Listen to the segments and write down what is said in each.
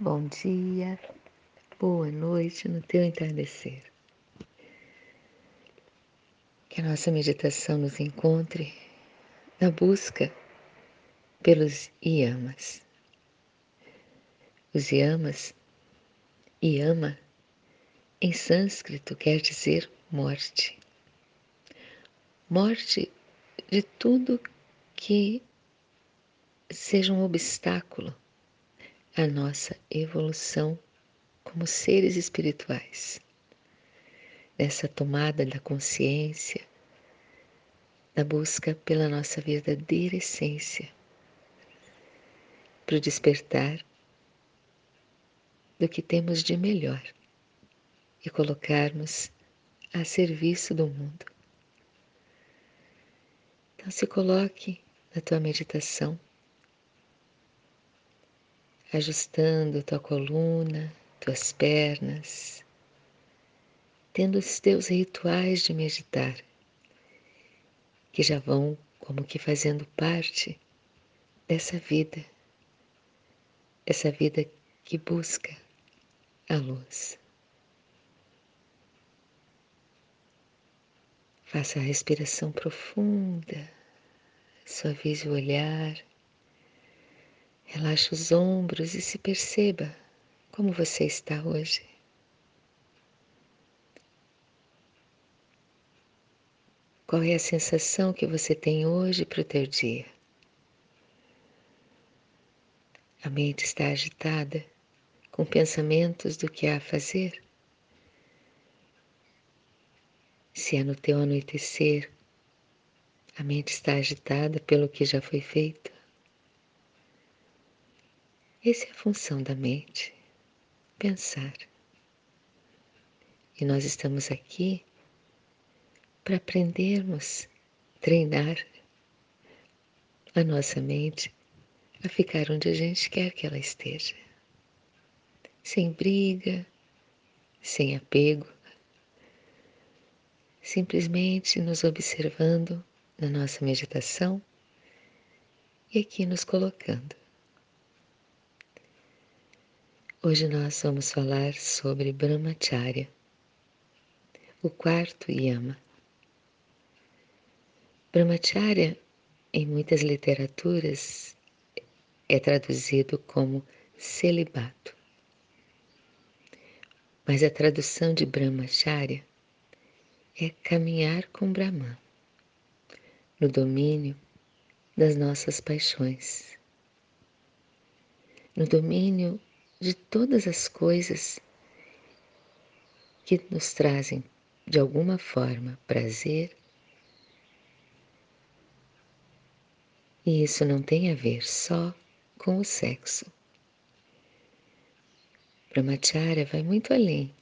bom dia, boa noite no teu entardecer. Que a nossa meditação nos encontre na busca pelos yamas. Os yamas, yama, em sânscrito quer dizer morte. Morte de tudo que seja um obstáculo à nossa evolução como seres espirituais. Nessa tomada da consciência, da busca pela nossa verdadeira essência, para o despertar do que temos de melhor e colocarmos a serviço do mundo. Então, se coloque na tua meditação ajustando tua coluna, tuas pernas, tendo os teus rituais de meditar, que já vão como que fazendo parte dessa vida, essa vida que busca a luz. Faça a respiração profunda, suavize o olhar. Relaxe os ombros e se perceba como você está hoje. Qual é a sensação que você tem hoje para o teu dia? A mente está agitada, com pensamentos do que há a fazer? Se é no teu anoitecer, a mente está agitada pelo que já foi feito? Essa é a função da mente, pensar. E nós estamos aqui para aprendermos, treinar a nossa mente a ficar onde a gente quer que ela esteja. Sem briga, sem apego, simplesmente nos observando na nossa meditação e aqui nos colocando. Hoje nós vamos falar sobre Brahmacharya, o quarto yama. Brahmacharya, em muitas literaturas, é traduzido como celibato. Mas a tradução de Brahmacharya é caminhar com Brahman, no domínio das nossas paixões, no domínio de todas as coisas que nos trazem de alguma forma prazer. E isso não tem a ver só com o sexo. Brahmacharya vai muito além.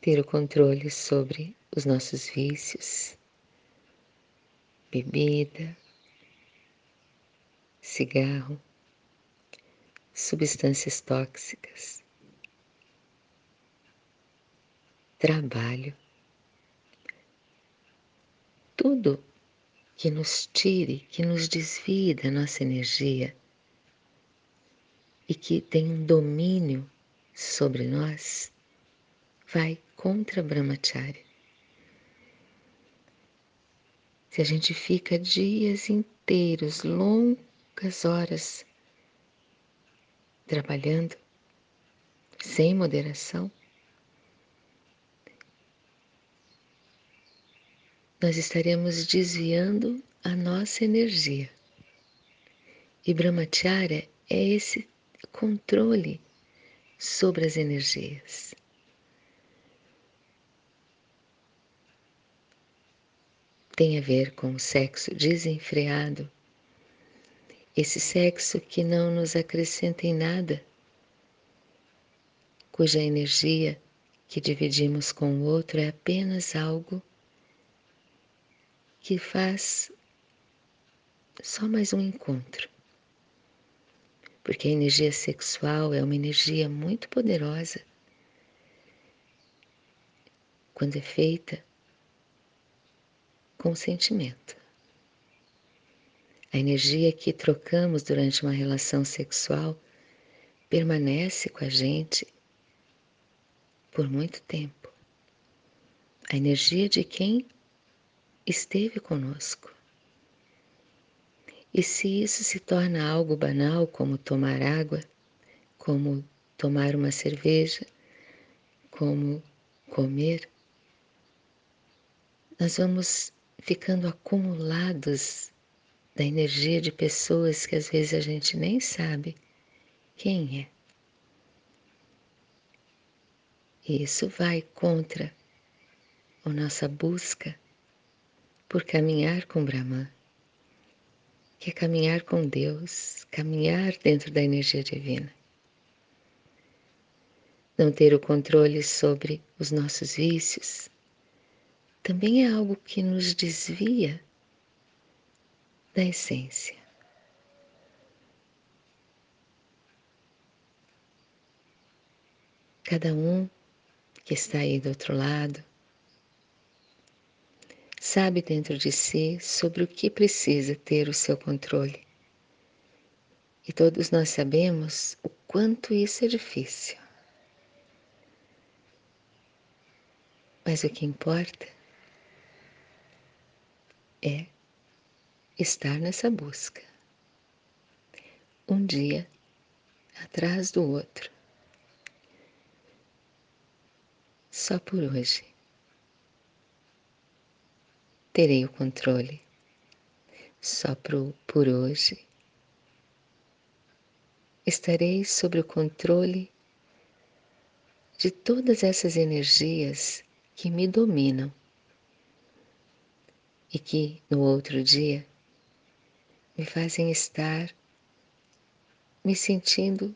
Ter o controle sobre os nossos vícios, bebida, cigarro, substâncias tóxicas, trabalho, tudo que nos tire, que nos desvie da nossa energia e que tem um domínio sobre nós, vai contra Brahmacharya. Se a gente fica dias inteiros, longas horas trabalhando sem moderação, nós estaremos desviando a nossa energia. E Brahmacharya é esse controle sobre as energias. Tem a ver com o sexo desenfreado esse sexo que não nos acrescenta em nada, cuja energia que dividimos com o outro é apenas algo que faz só mais um encontro. Porque a energia sexual é uma energia muito poderosa quando é feita com sentimento. A energia que trocamos durante uma relação sexual permanece com a gente por muito tempo. A energia de quem esteve conosco. E se isso se torna algo banal, como tomar água, como tomar uma cerveja, como comer, nós vamos ficando acumulados da energia de pessoas que às vezes a gente nem sabe quem é. E isso vai contra a nossa busca por caminhar com Brahman, que é caminhar com Deus, caminhar dentro da energia divina. Não ter o controle sobre os nossos vícios também é algo que nos desvia da essência. Cada um que está aí do outro lado, sabe dentro de si sobre o que precisa ter o seu controle. E todos nós sabemos o quanto isso é difícil. Mas o que importa é estar nessa busca, um dia atrás do outro só por hoje. Terei o controle só por, por hoje. Estarei sob o controle de todas essas energias que me dominam e que no outro dia me fazem estar me sentindo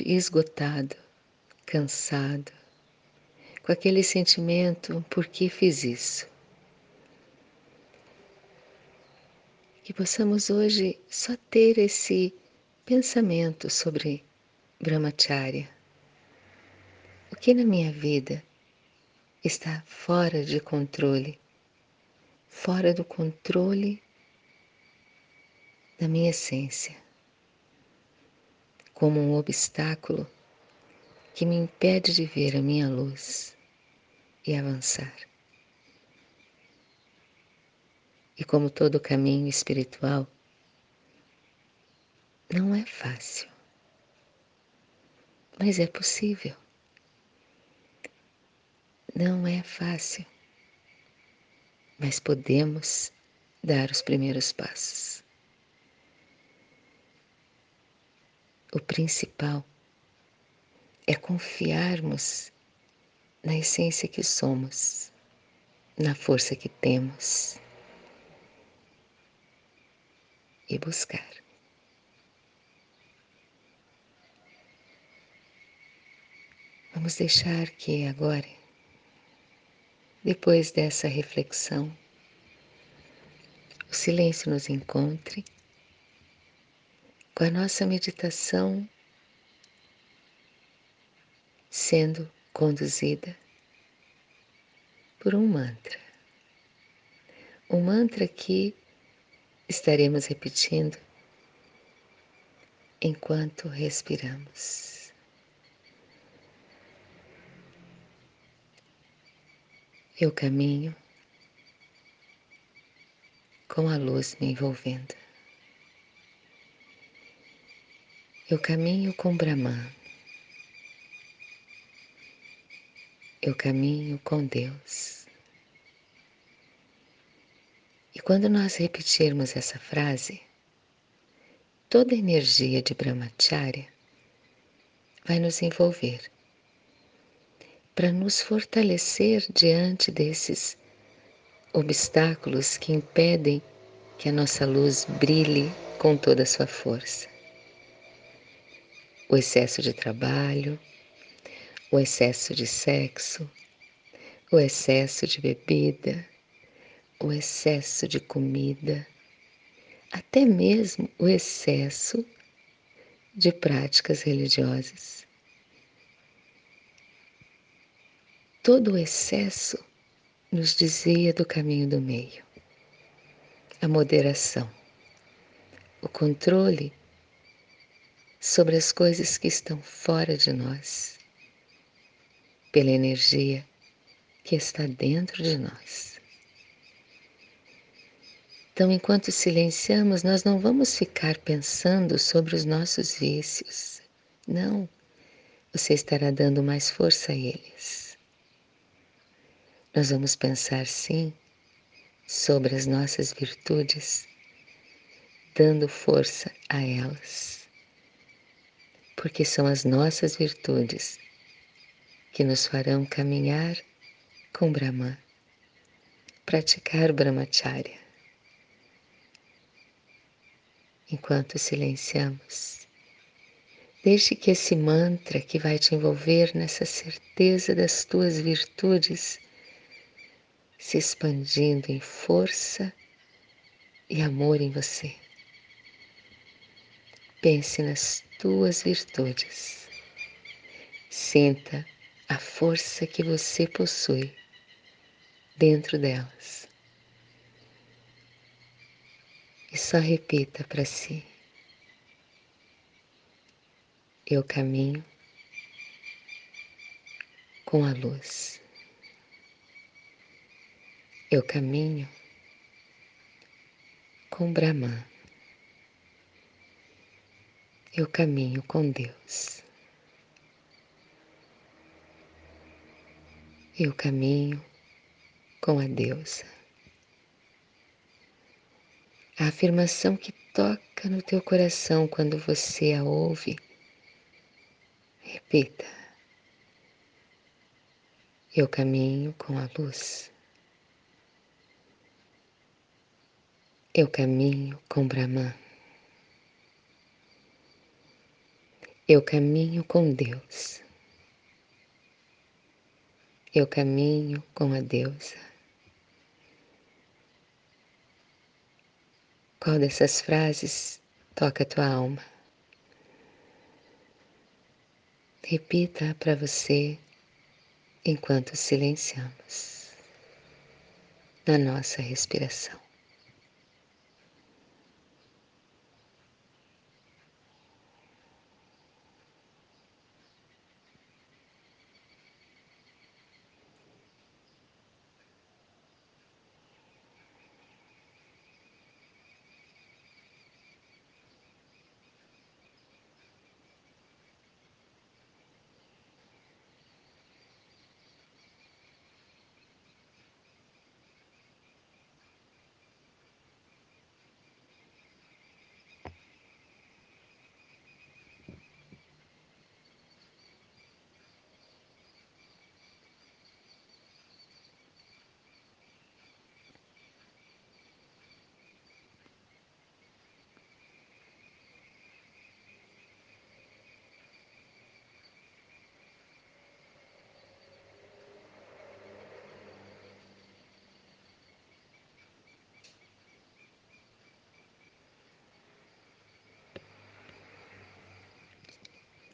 esgotado, cansado, com aquele sentimento: por que fiz isso? Que possamos hoje só ter esse pensamento sobre Brahmacharya. O que na minha vida está fora de controle, fora do controle da minha essência, como um obstáculo que me impede de ver a minha luz e avançar. E como todo caminho espiritual, não é fácil, mas é possível. Não é fácil, mas podemos dar os primeiros passos. O principal é confiarmos na essência que somos, na força que temos e buscar. Vamos deixar que agora, depois dessa reflexão, o silêncio nos encontre com a nossa meditação sendo conduzida por um mantra. Um mantra que estaremos repetindo enquanto respiramos. Eu caminho com a luz me envolvendo. Eu caminho com Brahman. eu caminho com Deus. E quando nós repetirmos essa frase, toda a energia de Brahmacharya vai nos envolver para nos fortalecer diante desses obstáculos que impedem que a nossa luz brilhe com toda a sua força. O excesso de trabalho, o excesso de sexo, o excesso de bebida, o excesso de comida, até mesmo o excesso de práticas religiosas. Todo o excesso nos dizia do caminho do meio, a moderação, o controle sobre as coisas que estão fora de nós, pela energia que está dentro de nós. Então, enquanto silenciamos, nós não vamos ficar pensando sobre os nossos vícios. Não, você estará dando mais força a eles. Nós vamos pensar, sim, sobre as nossas virtudes, dando força a elas, porque são as nossas virtudes que nos farão caminhar com Brahman, praticar Brahmacharya. Enquanto silenciamos, deixe que esse mantra que vai te envolver nessa certeza das tuas virtudes se expandindo em força e amor em você. Pense nas tuas virtudes. Sinta a força que você possui dentro delas. E só repita para si: Eu caminho com a luz. Eu caminho com Brahman. Eu caminho com Deus. Eu caminho com a deusa. A afirmação que toca no teu coração quando você a ouve. Repita. Eu caminho com a luz. Eu caminho com Brahman. Eu caminho com Deus. Eu caminho com a deusa. Qual dessas frases toca a tua alma? Repita para você enquanto silenciamos na nossa respiração.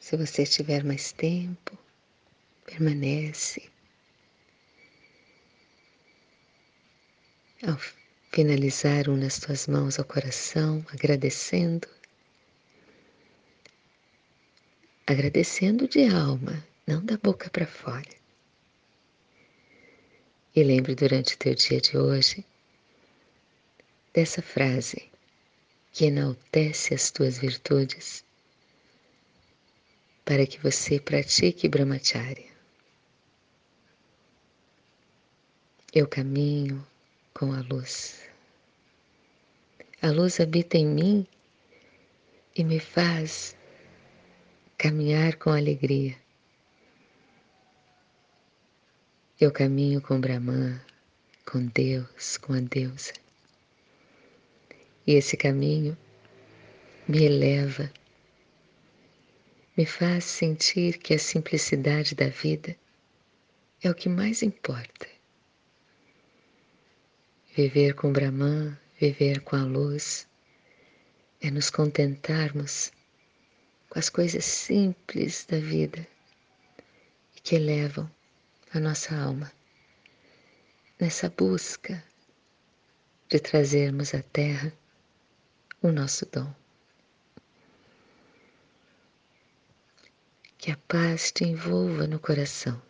Se você tiver mais tempo, permanece. Ao finalizar, une as tuas mãos ao coração, agradecendo. Agradecendo de alma, não da boca para fora. E lembre durante o teu dia de hoje dessa frase que enaltece as tuas virtudes para que você pratique Brahmacharya. Eu caminho com a luz. A luz habita em mim e me faz caminhar com alegria. Eu caminho com Brahman, com Deus, com a deusa. E esse caminho me eleva me faz sentir que a simplicidade da vida é o que mais importa. Viver com Brahman, viver com a luz, é nos contentarmos com as coisas simples da vida e que elevam a nossa alma nessa busca de trazermos à Terra o nosso dom. Que a paz te envolva no coração,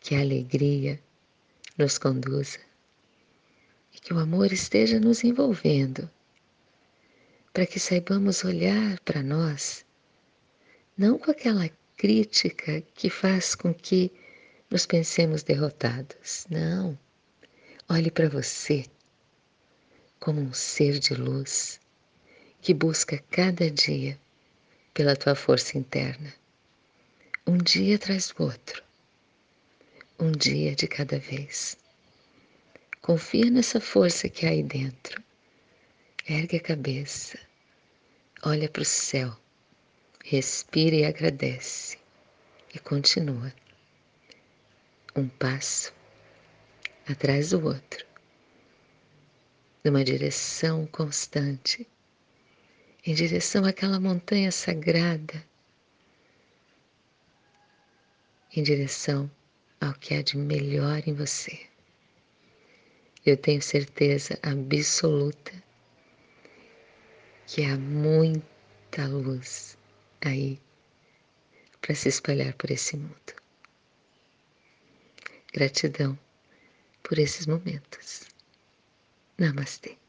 que a alegria nos conduza e que o amor esteja nos envolvendo, para que saibamos olhar para nós, não com aquela crítica que faz com que nos pensemos derrotados. Não. Olhe para você como um ser de luz que busca cada dia pela tua força interna, um dia atrás do outro, um dia de cada vez. Confia nessa força que há aí dentro. Ergue a cabeça, olha para o céu, respira e agradece. E continua. Um passo atrás do outro. Numa direção constante, em direção àquela montanha sagrada, em direção ao que há de melhor em você. Eu tenho certeza absoluta que há muita luz aí para se espalhar por esse mundo. Gratidão por esses momentos. Namastê.